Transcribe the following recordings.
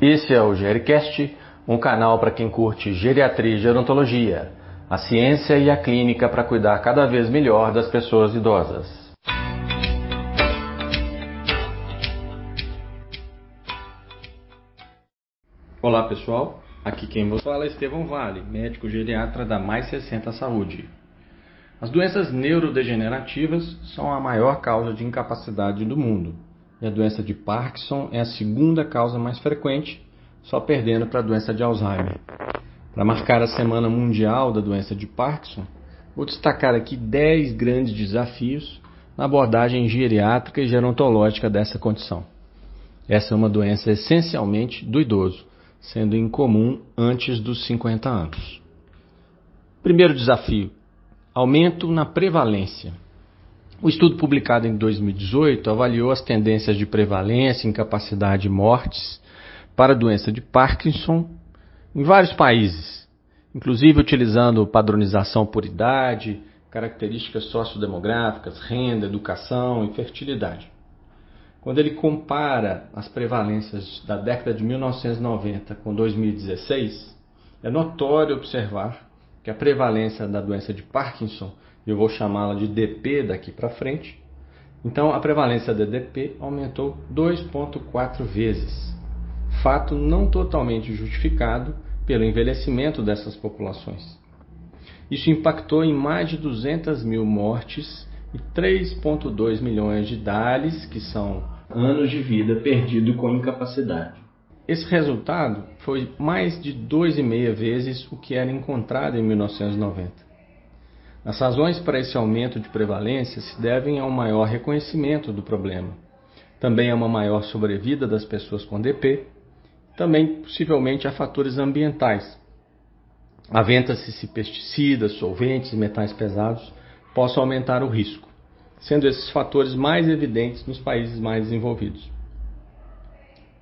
Esse é o Gericast, um canal para quem curte geriatria e gerontologia, a ciência e a clínica para cuidar cada vez melhor das pessoas idosas. Olá pessoal, aqui quem vos fala é Estevão Vale, médico geriatra da Mais 60 Saúde. As doenças neurodegenerativas são a maior causa de incapacidade do mundo e a doença de Parkinson é a segunda causa mais frequente, só perdendo para a doença de Alzheimer. Para marcar a Semana Mundial da Doença de Parkinson, vou destacar aqui 10 grandes desafios na abordagem geriátrica e gerontológica dessa condição. Essa é uma doença essencialmente do idoso, sendo incomum antes dos 50 anos. Primeiro desafio: aumento na prevalência. O estudo publicado em 2018 avaliou as tendências de prevalência, incapacidade e mortes para a doença de Parkinson em vários países, inclusive utilizando padronização por idade, características sociodemográficas, renda, educação e fertilidade. Quando ele compara as prevalências da década de 1990 com 2016, é notório observar que a prevalência da doença de Parkinson eu vou chamá-la de DP daqui para frente. Então, a prevalência da DP aumentou 2,4 vezes. Fato não totalmente justificado pelo envelhecimento dessas populações. Isso impactou em mais de 200 mil mortes e 3,2 milhões de DALES, que são anos de vida perdido com incapacidade. Esse resultado foi mais de 2,5 vezes o que era encontrado em 1990. As razões para esse aumento de prevalência se devem a um maior reconhecimento do problema, também a uma maior sobrevida das pessoas com DP, também possivelmente a fatores ambientais. Aventa-se se pesticidas, solventes e metais pesados possam aumentar o risco, sendo esses fatores mais evidentes nos países mais desenvolvidos.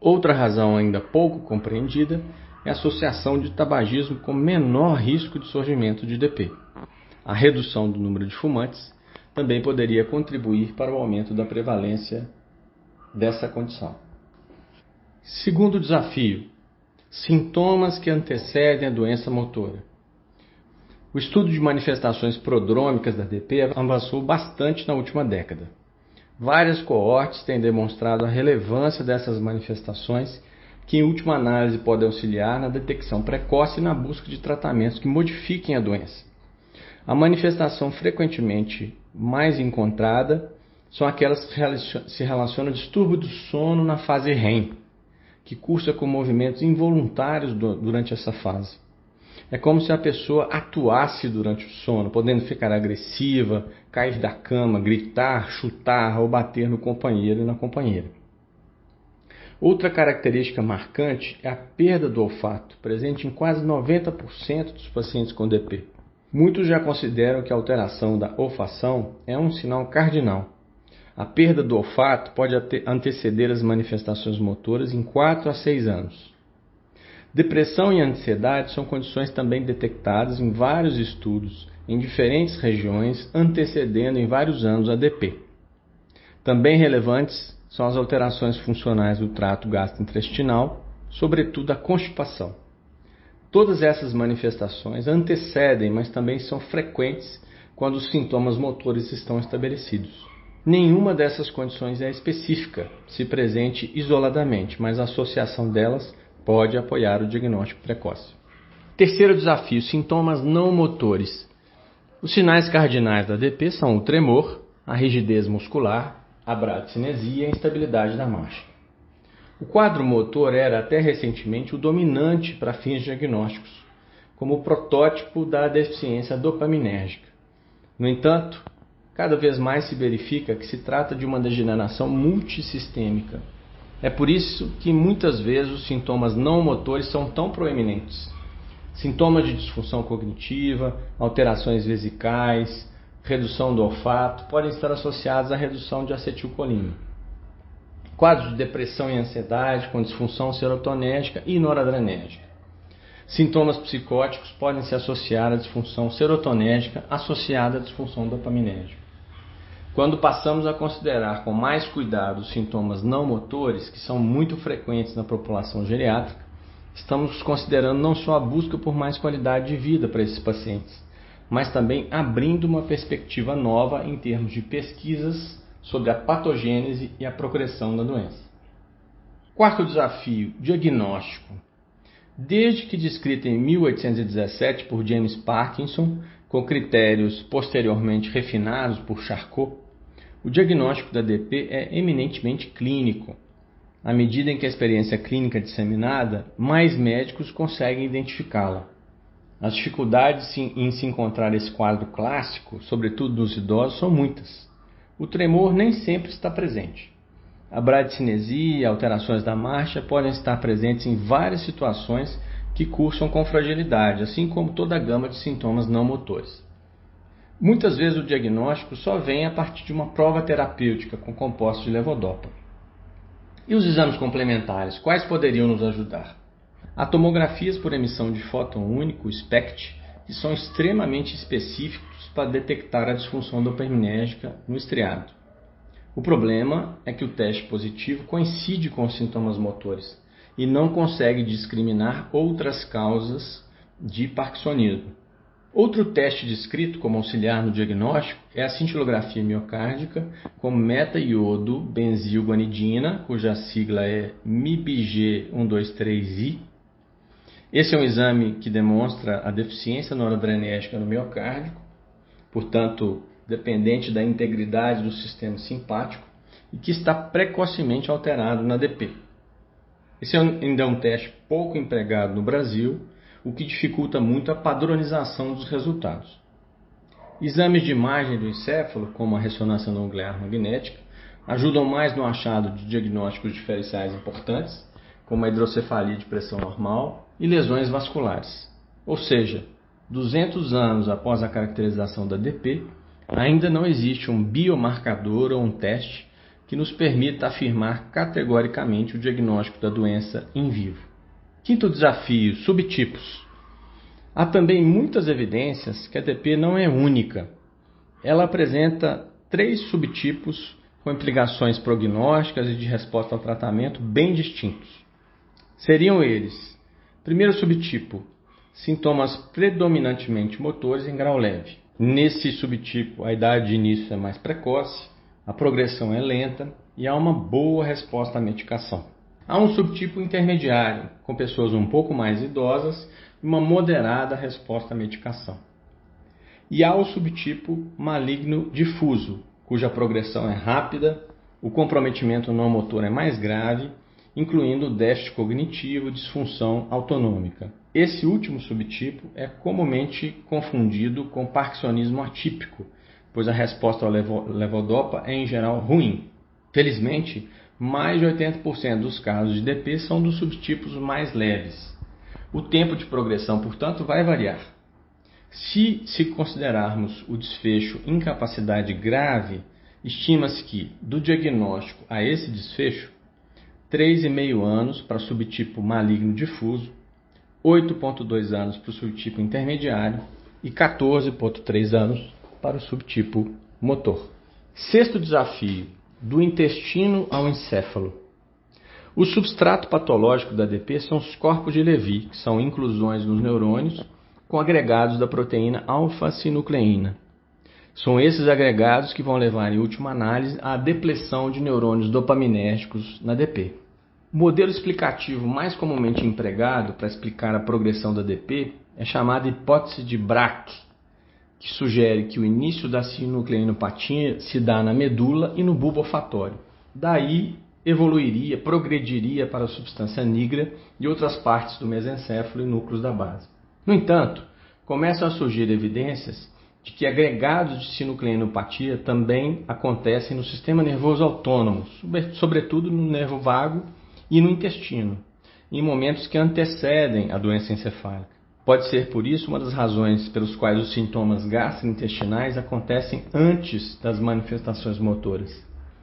Outra razão ainda pouco compreendida é a associação de tabagismo com menor risco de surgimento de DP a redução do número de fumantes também poderia contribuir para o aumento da prevalência dessa condição. Segundo desafio: sintomas que antecedem a doença motora. O estudo de manifestações prodrômicas da DP avançou bastante na última década. Várias coortes têm demonstrado a relevância dessas manifestações, que em última análise podem auxiliar na detecção precoce e na busca de tratamentos que modifiquem a doença. A manifestação frequentemente mais encontrada são aquelas que se relacionam ao distúrbio do sono na fase REM, que cursa com movimentos involuntários durante essa fase. É como se a pessoa atuasse durante o sono, podendo ficar agressiva, cair da cama, gritar, chutar ou bater no companheiro e na companheira. Outra característica marcante é a perda do olfato, presente em quase 90% dos pacientes com DP. Muitos já consideram que a alteração da olfação é um sinal cardinal. A perda do olfato pode anteceder as manifestações motoras em 4 a 6 anos. Depressão e ansiedade são condições também detectadas em vários estudos em diferentes regiões, antecedendo em vários anos a DP. Também relevantes são as alterações funcionais do trato gastrointestinal, sobretudo a constipação. Todas essas manifestações antecedem, mas também são frequentes quando os sintomas motores estão estabelecidos. Nenhuma dessas condições é específica, se presente isoladamente, mas a associação delas pode apoiar o diagnóstico precoce. Terceiro desafio: sintomas não motores. Os sinais cardinais da DP são o tremor, a rigidez muscular, a bradicinesia e a instabilidade da marcha. O quadro motor era até recentemente o dominante para fins diagnósticos, como protótipo da deficiência dopaminérgica. No entanto, cada vez mais se verifica que se trata de uma degeneração multissistêmica. É por isso que muitas vezes os sintomas não motores são tão proeminentes. Sintomas de disfunção cognitiva, alterações vesicais, redução do olfato podem estar associados à redução de acetilcolina quadros de depressão e ansiedade com disfunção serotonética e noradrenérgica. Sintomas psicóticos podem se associar à disfunção serotonética associada à disfunção dopaminérgica. Quando passamos a considerar com mais cuidado os sintomas não motores, que são muito frequentes na população geriátrica, estamos considerando não só a busca por mais qualidade de vida para esses pacientes, mas também abrindo uma perspectiva nova em termos de pesquisas sobre a patogênese e a progressão da doença. Quarto desafio: diagnóstico. Desde que descrita em 1817 por James Parkinson, com critérios posteriormente refinados por Charcot, o diagnóstico da DP é eminentemente clínico. À medida em que a experiência clínica é disseminada, mais médicos conseguem identificá-la. As dificuldades em se encontrar esse quadro clássico, sobretudo nos idosos, são muitas. O tremor nem sempre está presente. A bradicinesia e alterações da marcha podem estar presentes em várias situações que cursam com fragilidade, assim como toda a gama de sintomas não motores. Muitas vezes o diagnóstico só vem a partir de uma prova terapêutica com compostos de levodopa. E os exames complementares, quais poderiam nos ajudar? Há tomografias por emissão de fóton único, SPECT, que são extremamente específicos para detectar a disfunção dopaminérgica no estriado. O problema é que o teste positivo coincide com os sintomas motores e não consegue discriminar outras causas de parkinsonismo. Outro teste descrito como auxiliar no diagnóstico é a cintilografia miocárdica com meta-iodo benzilguanidina, cuja sigla é MIBG123I. Esse é um exame que demonstra a deficiência noradrenérgica no miocárdio, portanto, dependente da integridade do sistema simpático e que está precocemente alterado na DP. Esse ainda é um teste pouco empregado no Brasil o que dificulta muito a padronização dos resultados. Exames de imagem do encéfalo, como a ressonância nuclear magnética, ajudam mais no achado de diagnósticos diferenciais importantes, como a hidrocefalia de pressão normal e lesões vasculares. Ou seja, 200 anos após a caracterização da DP, ainda não existe um biomarcador ou um teste que nos permita afirmar categoricamente o diagnóstico da doença em vivo. Quinto desafio: subtipos. Há também muitas evidências que a DP não é única. Ela apresenta três subtipos com implicações prognósticas e de resposta ao tratamento bem distintos. Seriam eles: primeiro subtipo, sintomas predominantemente motores em grau leve. Nesse subtipo, a idade de início é mais precoce, a progressão é lenta e há uma boa resposta à medicação. Há um subtipo intermediário, com pessoas um pouco mais idosas e uma moderada resposta à medicação. E há o subtipo maligno difuso, cuja progressão é rápida, o comprometimento não motor é mais grave, incluindo déficit cognitivo disfunção autonômica. Esse último subtipo é comumente confundido com parkinsonismo atípico, pois a resposta ao levodopa é em geral ruim. Felizmente, mais de 80% dos casos de DP são dos subtipos mais leves. O tempo de progressão, portanto, vai variar. Se se considerarmos o desfecho incapacidade grave, estima-se que, do diagnóstico a esse desfecho, 3,5 anos para subtipo maligno difuso, 8,2 anos para o subtipo intermediário e 14,3 anos para o subtipo motor. Sexto desafio: do intestino ao encéfalo. O substrato patológico da DP são os corpos de Levy, que são inclusões nos neurônios com agregados da proteína alfa-sinucleína. São esses agregados que vão levar, em última análise, à depleção de neurônios dopaminérgicos na DP. O modelo explicativo mais comumente empregado para explicar a progressão da DP é chamado hipótese de Braque, que sugere que o início da sinucleinopatia se dá na medula e no bulbo olfatório. Daí evoluiria, progrediria para a substância nigra e outras partes do mesencéfalo e núcleos da base. No entanto, começam a surgir evidências de que agregados de sinucleinopatia também acontecem no sistema nervoso autônomo, sobretudo no nervo vago e no intestino, em momentos que antecedem a doença encefálica. Pode ser por isso uma das razões pelos quais os sintomas gastrointestinais acontecem antes das manifestações motoras.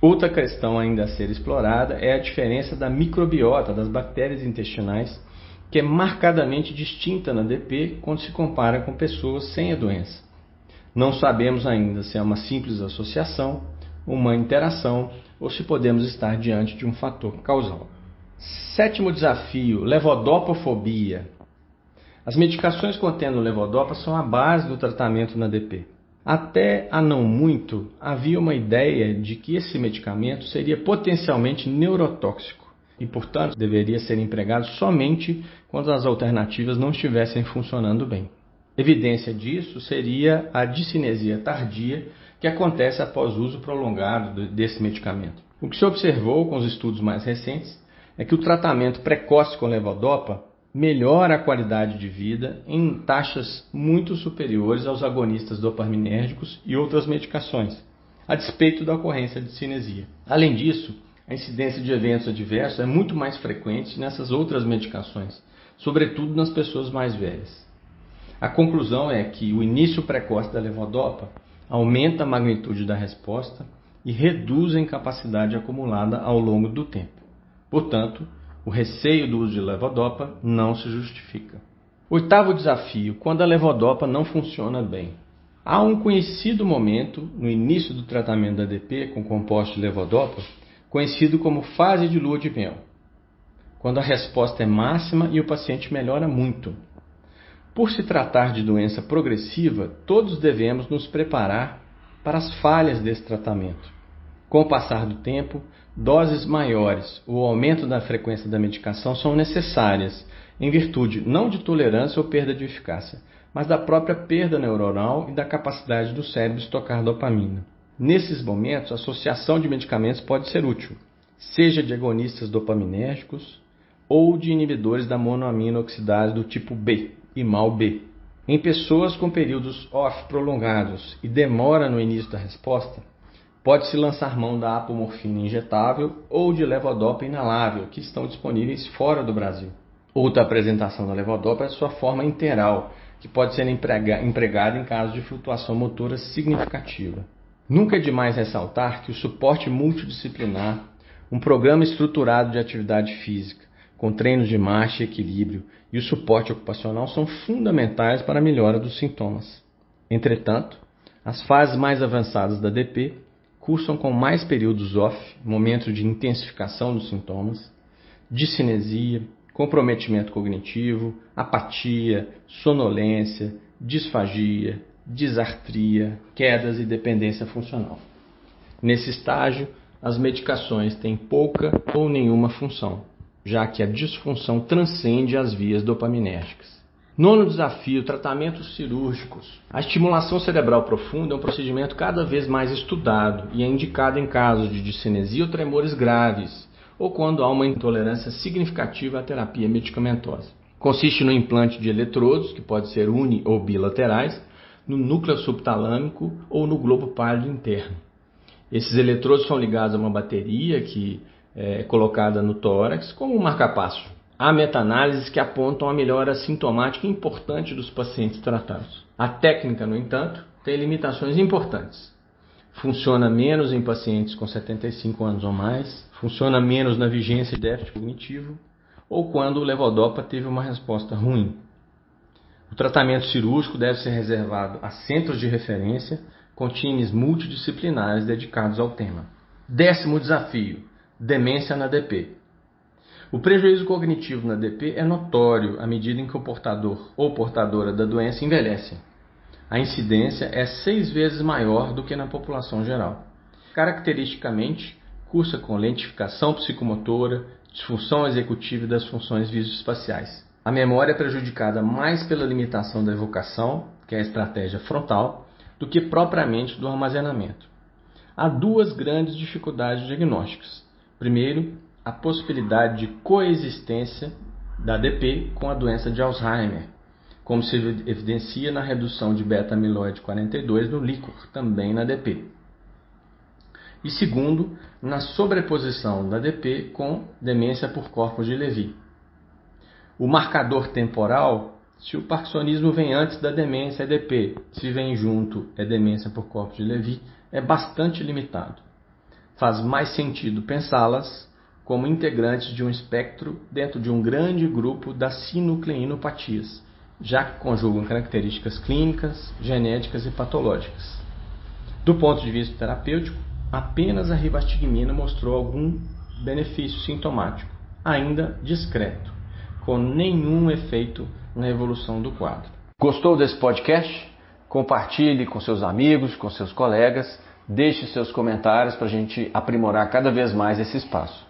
Outra questão ainda a ser explorada é a diferença da microbiota das bactérias intestinais, que é marcadamente distinta na DP quando se compara com pessoas sem a doença. Não sabemos ainda se é uma simples associação uma interação ou se podemos estar diante de um fator causal. Sétimo desafio: levodopofobia. As medicações contendo levodopa são a base do tratamento na DP. Até há não muito havia uma ideia de que esse medicamento seria potencialmente neurotóxico e, portanto, deveria ser empregado somente quando as alternativas não estivessem funcionando bem. Evidência disso seria a discinesia tardia que acontece após uso prolongado desse medicamento. O que se observou com os estudos mais recentes é que o tratamento precoce com levodopa melhora a qualidade de vida em taxas muito superiores aos agonistas dopaminérgicos e outras medicações, a despeito da ocorrência de cinesia. Além disso, a incidência de eventos adversos é muito mais frequente nessas outras medicações, sobretudo nas pessoas mais velhas. A conclusão é que o início precoce da levodopa aumenta a magnitude da resposta e reduz a incapacidade acumulada ao longo do tempo. Portanto, o receio do uso de levodopa não se justifica. Oitavo desafio: quando a levodopa não funciona bem. Há um conhecido momento no início do tratamento da DP com composto de levodopa, conhecido como fase de lua de mel, quando a resposta é máxima e o paciente melhora muito. Por se tratar de doença progressiva, todos devemos nos preparar para as falhas desse tratamento. Com o passar do tempo, doses maiores ou aumento da frequência da medicação são necessárias, em virtude não de tolerância ou perda de eficácia, mas da própria perda neuronal e da capacidade do cérebro estocar dopamina. Nesses momentos, a associação de medicamentos pode ser útil, seja de agonistas dopaminérgicos ou de inibidores da monoamina oxidase do tipo B e mal B. Em pessoas com períodos off prolongados e demora no início da resposta, Pode-se lançar mão da apomorfina injetável ou de levodopa inalável, que estão disponíveis fora do Brasil. Outra apresentação da levodopa é sua forma interal, que pode ser empregada em caso de flutuação motora significativa. Nunca é demais ressaltar que o suporte multidisciplinar, um programa estruturado de atividade física, com treinos de marcha e equilíbrio, e o suporte ocupacional são fundamentais para a melhora dos sintomas. Entretanto, as fases mais avançadas da DP cursam com mais períodos off, momentos de intensificação dos sintomas, discinesia, comprometimento cognitivo, apatia, sonolência, disfagia, disartria, quedas e dependência funcional. Nesse estágio, as medicações têm pouca ou nenhuma função, já que a disfunção transcende as vias dopaminérgicas. Nono desafio: tratamentos cirúrgicos. A estimulação cerebral profunda é um procedimento cada vez mais estudado e é indicado em casos de discinesia ou tremores graves, ou quando há uma intolerância significativa à terapia medicamentosa. Consiste no implante de eletrodos, que pode ser uni ou bilaterais, no núcleo subtalâmico ou no globo pálido interno. Esses eletrodos são ligados a uma bateria que é colocada no tórax como um marcapasso. Há meta-análises que apontam a melhora sintomática importante dos pacientes tratados. A técnica, no entanto, tem limitações importantes. Funciona menos em pacientes com 75 anos ou mais, funciona menos na vigência de déficit cognitivo ou quando o levodopa teve uma resposta ruim. O tratamento cirúrgico deve ser reservado a centros de referência com times multidisciplinares dedicados ao tema. Décimo desafio: demência na DP. O prejuízo cognitivo na DP é notório à medida em que o portador ou portadora da doença envelhece. A incidência é seis vezes maior do que na população geral. Caracteristicamente, cursa com lentificação psicomotora, disfunção executiva das funções visoespaciais. A memória é prejudicada mais pela limitação da evocação, que é a estratégia frontal, do que propriamente do armazenamento. Há duas grandes dificuldades diagnósticas. Primeiro, a possibilidade de coexistência da ADP com a doença de Alzheimer, como se evidencia na redução de beta-amiloide 42 no líquor, também na ADP. E segundo, na sobreposição da ADP com demência por corpos de Levy. O marcador temporal, se o parkinsonismo vem antes da demência, é DP. Se vem junto, é demência por corpos de Levy, é bastante limitado. Faz mais sentido pensá-las como integrantes de um espectro dentro de um grande grupo das sinucleinopatias, já que conjugam características clínicas, genéticas e patológicas. Do ponto de vista terapêutico, apenas a rivastigmina mostrou algum benefício sintomático, ainda discreto, com nenhum efeito na evolução do quadro. Gostou desse podcast? Compartilhe com seus amigos, com seus colegas, deixe seus comentários para a gente aprimorar cada vez mais esse espaço.